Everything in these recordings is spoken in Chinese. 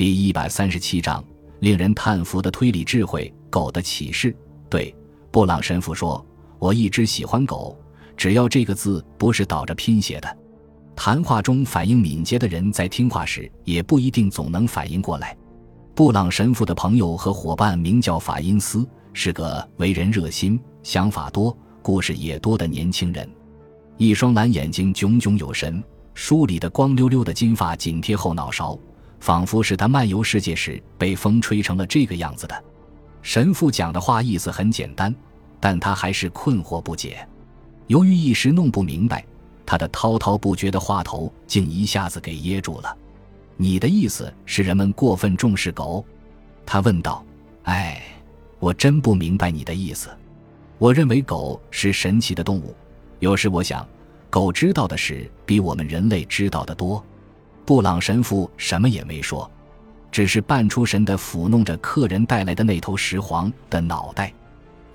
第一百三十七章，令人叹服的推理智慧。狗的启示。对，布朗神父说：“我一直喜欢狗，只要这个字不是倒着拼写的。”谈话中反应敏捷的人在听话时也不一定总能反应过来。布朗神父的朋友和伙伴名叫法因斯，是个为人热心、想法多、故事也多的年轻人。一双蓝眼睛炯炯有神，梳理的光溜溜的金发紧贴后脑勺，仿佛是他漫游世界时被风吹成了这个样子的。神父讲的话意思很简单，但他还是困惑不解。由于一时弄不明白，他的滔滔不绝的话头竟一下子给噎住了。你的意思是人们过分重视狗？他问道。哎，我真不明白你的意思。我认为狗是神奇的动物。有时我想，狗知道的事比我们人类知道的多。布朗神父什么也没说，只是半出神的抚弄着客人带来的那头石黄的脑袋。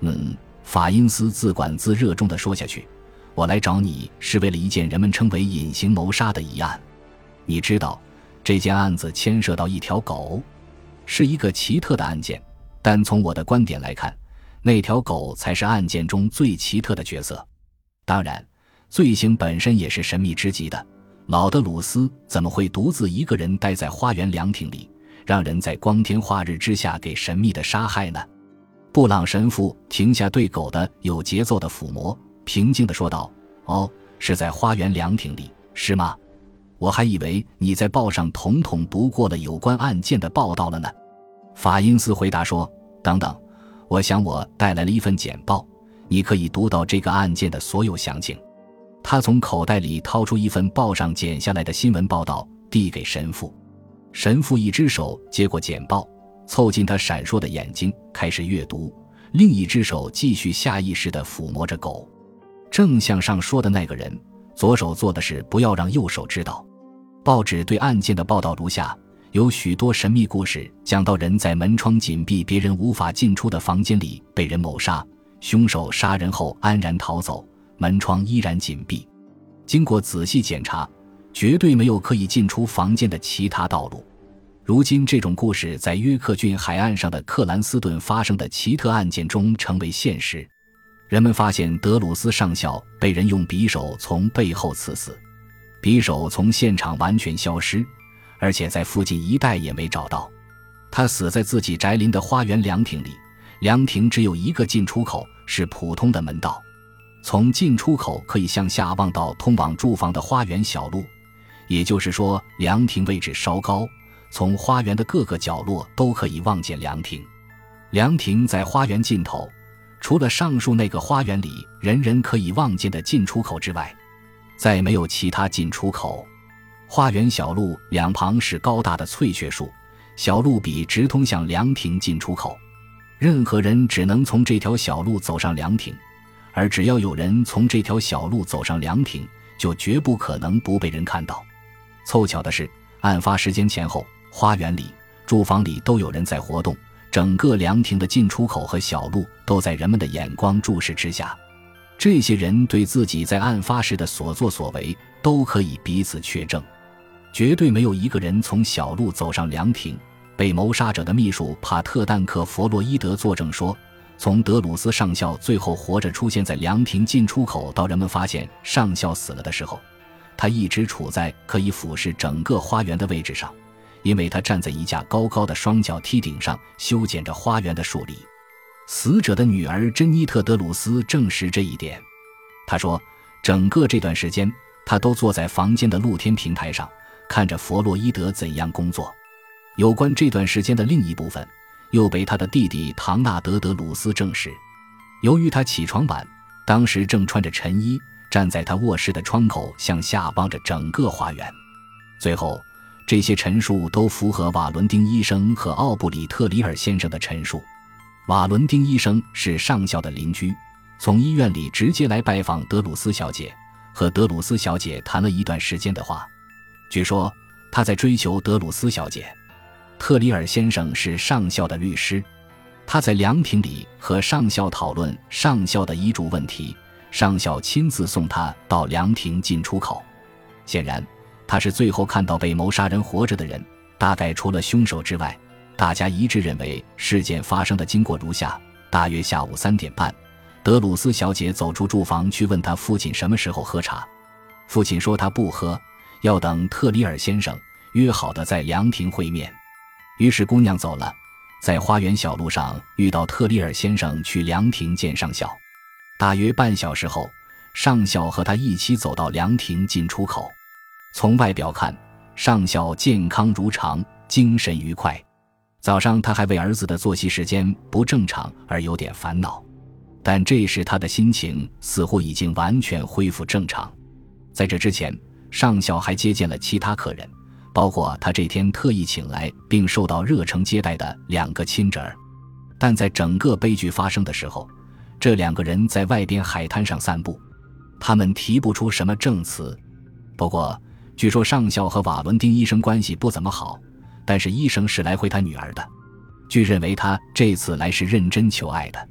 嗯，法因斯自管自热衷地说下去：“我来找你是为了一件人们称为隐形谋杀的疑案。你知道，这件案子牵涉到一条狗，是一个奇特的案件。但从我的观点来看，那条狗才是案件中最奇特的角色。”当然，罪行本身也是神秘之极的。老德鲁斯怎么会独自一个人待在花园凉亭里，让人在光天化日之下给神秘的杀害呢？布朗神父停下对狗的有节奏的抚摸，平静地说道：“哦，是在花园凉亭里，是吗？我还以为你在报上统统读过了有关案件的报道了呢。”法因斯回答说：“等等，我想我带来了一份简报。”你可以读到这个案件的所有详情。他从口袋里掏出一份报上剪下来的新闻报道，递给神父。神父一只手接过简报，凑近他闪烁的眼睛，开始阅读；另一只手继续下意识地抚摸着狗。正像上说的那个人，左手做的是不要让右手知道。报纸对案件的报道如下：有许多神秘故事，讲到人在门窗紧闭、别人无法进出的房间里被人谋杀。凶手杀人后安然逃走，门窗依然紧闭。经过仔细检查，绝对没有可以进出房间的其他道路。如今，这种故事在约克郡海岸上的克兰斯顿发生的奇特案件中成为现实。人们发现德鲁斯上校被人用匕首从背后刺死，匕首从现场完全消失，而且在附近一带也没找到。他死在自己宅林的花园凉亭里。凉亭只有一个进出口，是普通的门道。从进出口可以向下望到通往住房的花园小路，也就是说，凉亭位置稍高，从花园的各个角落都可以望见凉亭。凉亭在花园尽头，除了上述那个花园里人人可以望见的进出口之外，再没有其他进出口。花园小路两旁是高大的翠雀树，小路笔直通向凉亭进出口。任何人只能从这条小路走上凉亭，而只要有人从这条小路走上凉亭，就绝不可能不被人看到。凑巧的是，案发时间前后，花园里、住房里都有人在活动，整个凉亭的进出口和小路都在人们的眼光注视之下。这些人对自己在案发时的所作所为都可以彼此确证，绝对没有一个人从小路走上凉亭。被谋杀者的秘书帕特·丹克·弗洛伊德作证说，从德鲁斯上校最后活着出现在凉亭进出口到人们发现上校死了的时候，他一直处在可以俯视整个花园的位置上，因为他站在一架高高的双脚梯顶上修剪着花园的树篱。死者的女儿珍妮特·德鲁斯证实这一点。他说，整个这段时间，他都坐在房间的露天平台上，看着弗洛伊德怎样工作。有关这段时间的另一部分，又被他的弟弟唐纳德·德鲁斯证实。由于他起床晚，当时正穿着晨衣，站在他卧室的窗口向下望着整个花园。最后，这些陈述都符合瓦伦丁医生和奥布里特里尔先生的陈述。瓦伦丁医生是上校的邻居，从医院里直接来拜访德鲁斯小姐，和德鲁斯小姐谈了一段时间的话。据说他在追求德鲁斯小姐。特里尔先生是上校的律师，他在凉亭里和上校讨论上校的遗嘱问题。上校亲自送他到凉亭进出口。显然，他是最后看到被谋杀人活着的人。大概除了凶手之外，大家一致认为事件发生的经过如下：大约下午三点半，德鲁斯小姐走出住房去问他父亲什么时候喝茶。父亲说他不喝，要等特里尔先生约好的在凉亭会面。于是姑娘走了，在花园小路上遇到特里尔先生去凉亭见上校。大约半小时后，上校和他一起走到凉亭进出口。从外表看，上校健康如常，精神愉快。早上他还为儿子的作息时间不正常而有点烦恼，但这时他的心情似乎已经完全恢复正常。在这之前，上校还接见了其他客人，包括他这天特意请来并受到热诚接待的两个亲侄儿。但在整个悲剧发生的时候，这两个人在外边海滩上散步，他们提不出什么证词。不过，据说上校和瓦伦丁医生关系不怎么好，但是医生是来会他女儿的，据认为他这次来是认真求爱的。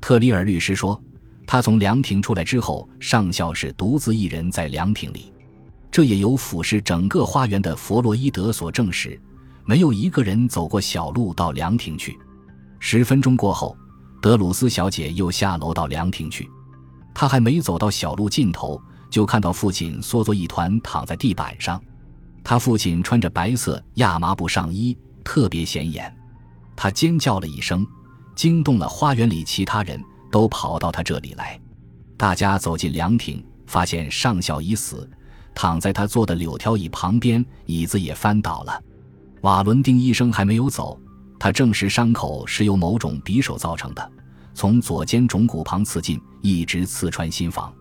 特里尔律师说。他从凉亭出来之后，上校是独自一人在凉亭里，这也由俯视整个花园的弗洛伊德所证实。没有一个人走过小路到凉亭去。十分钟过后，德鲁斯小姐又下楼到凉亭去。她还没走到小路尽头，就看到父亲缩作一团躺在地板上。他父亲穿着白色亚麻布上衣，特别显眼。他尖叫了一声，惊动了花园里其他人。都跑到他这里来，大家走进凉亭，发现上校已死，躺在他坐的柳条椅旁边，椅子也翻倒了。瓦伦丁医生还没有走，他证实伤口是由某种匕首造成的，从左肩踵骨旁刺进，一直刺穿心房。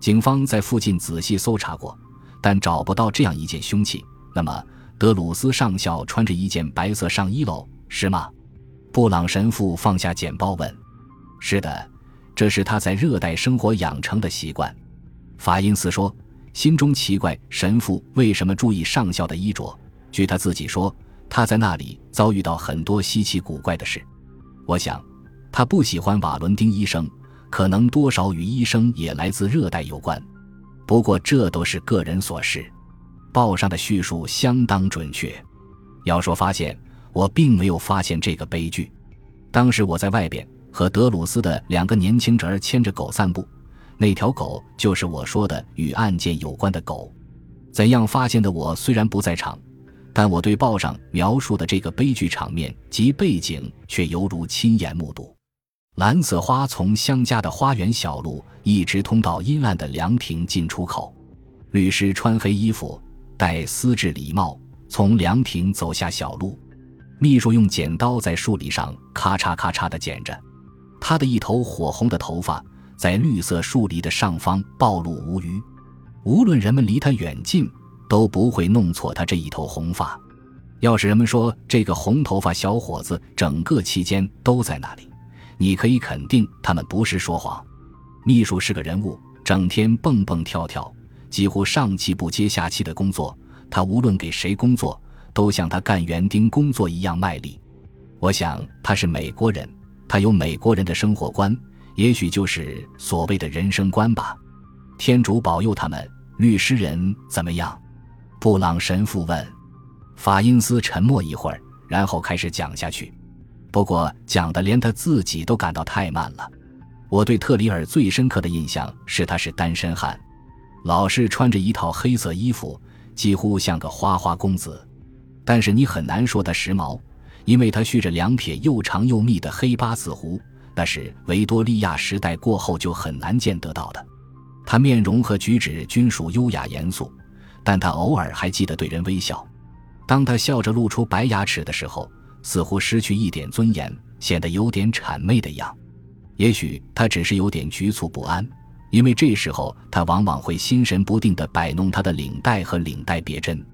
警方在附近仔细搜查过，但找不到这样一件凶器。那么，德鲁斯上校穿着一件白色上衣喽，是吗？布朗神父放下简报问。是的，这是他在热带生活养成的习惯。法因斯说，心中奇怪神父为什么注意上校的衣着。据他自己说，他在那里遭遇到很多稀奇古怪的事。我想，他不喜欢瓦伦丁医生，可能多少与医生也来自热带有关。不过这都是个人所事。报上的叙述相当准确。要说发现，我并没有发现这个悲剧。当时我在外边。和德鲁斯的两个年轻侄儿牵着狗散步，那条狗就是我说的与案件有关的狗。怎样发现的？我虽然不在场，但我对报上描述的这个悲剧场面及背景却犹如亲眼目睹。蓝色花从乡家的花园小路一直通到阴暗的凉亭进出口。律师穿黑衣服，戴丝质礼帽，从凉亭走下小路。秘书用剪刀在树篱上咔嚓咔嚓地剪着。他的一头火红的头发在绿色树篱的上方暴露无余，无论人们离他远近，都不会弄错他这一头红发。要是人们说这个红头发小伙子整个期间都在那里，你可以肯定他们不是说谎。秘书是个人物，整天蹦蹦跳跳，几乎上气不接下气的工作。他无论给谁工作，都像他干园丁工作一样卖力。我想他是美国人。他有美国人的生活观，也许就是所谓的人生观吧。天主保佑他们。律师人怎么样？布朗神父问。法因斯沉默一会儿，然后开始讲下去。不过讲的连他自己都感到太慢了。我对特里尔最深刻的印象是他是单身汉，老是穿着一套黑色衣服，几乎像个花花公子。但是你很难说他时髦。因为他蓄着两撇又长又密的黑八字胡，那是维多利亚时代过后就很难见得到的。他面容和举止均属优雅严肃，但他偶尔还记得对人微笑。当他笑着露出白牙齿的时候，似乎失去一点尊严，显得有点谄媚的样。也许他只是有点局促不安，因为这时候他往往会心神不定地摆弄他的领带和领带别针。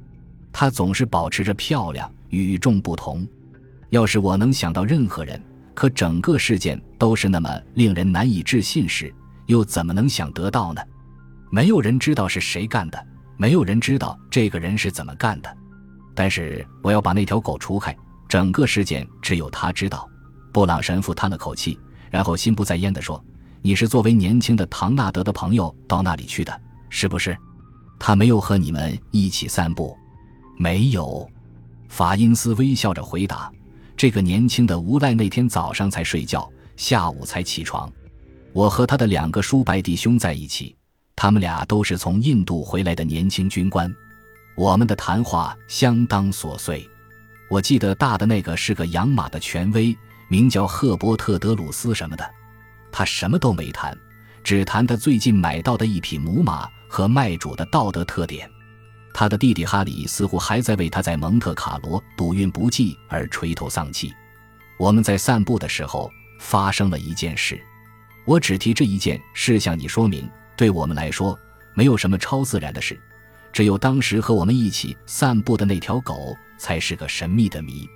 他总是保持着漂亮，与众不同。要是我能想到任何人，可整个事件都是那么令人难以置信时，又怎么能想得到呢？没有人知道是谁干的，没有人知道这个人是怎么干的。但是我要把那条狗除开，整个事件只有他知道。布朗神父叹了口气，然后心不在焉地说：“你是作为年轻的唐纳德的朋友到那里去的，是不是？他没有和你们一起散步，没有。”法因斯微笑着回答：“这个年轻的无赖那天早上才睡觉，下午才起床。我和他的两个叔伯弟兄在一起，他们俩都是从印度回来的年轻军官。我们的谈话相当琐碎。我记得大的那个是个养马的权威，名叫赫伯特·德鲁斯什么的。他什么都没谈，只谈他最近买到的一匹母马和卖主的道德特点。”他的弟弟哈里似乎还在为他在蒙特卡罗赌运不济而垂头丧气。我们在散步的时候发生了一件事，我只提这一件事向你说明。对我们来说，没有什么超自然的事，只有当时和我们一起散步的那条狗才是个神秘的谜。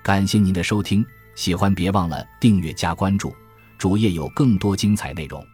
感谢您的收听，喜欢别忘了订阅加关注，主页有更多精彩内容。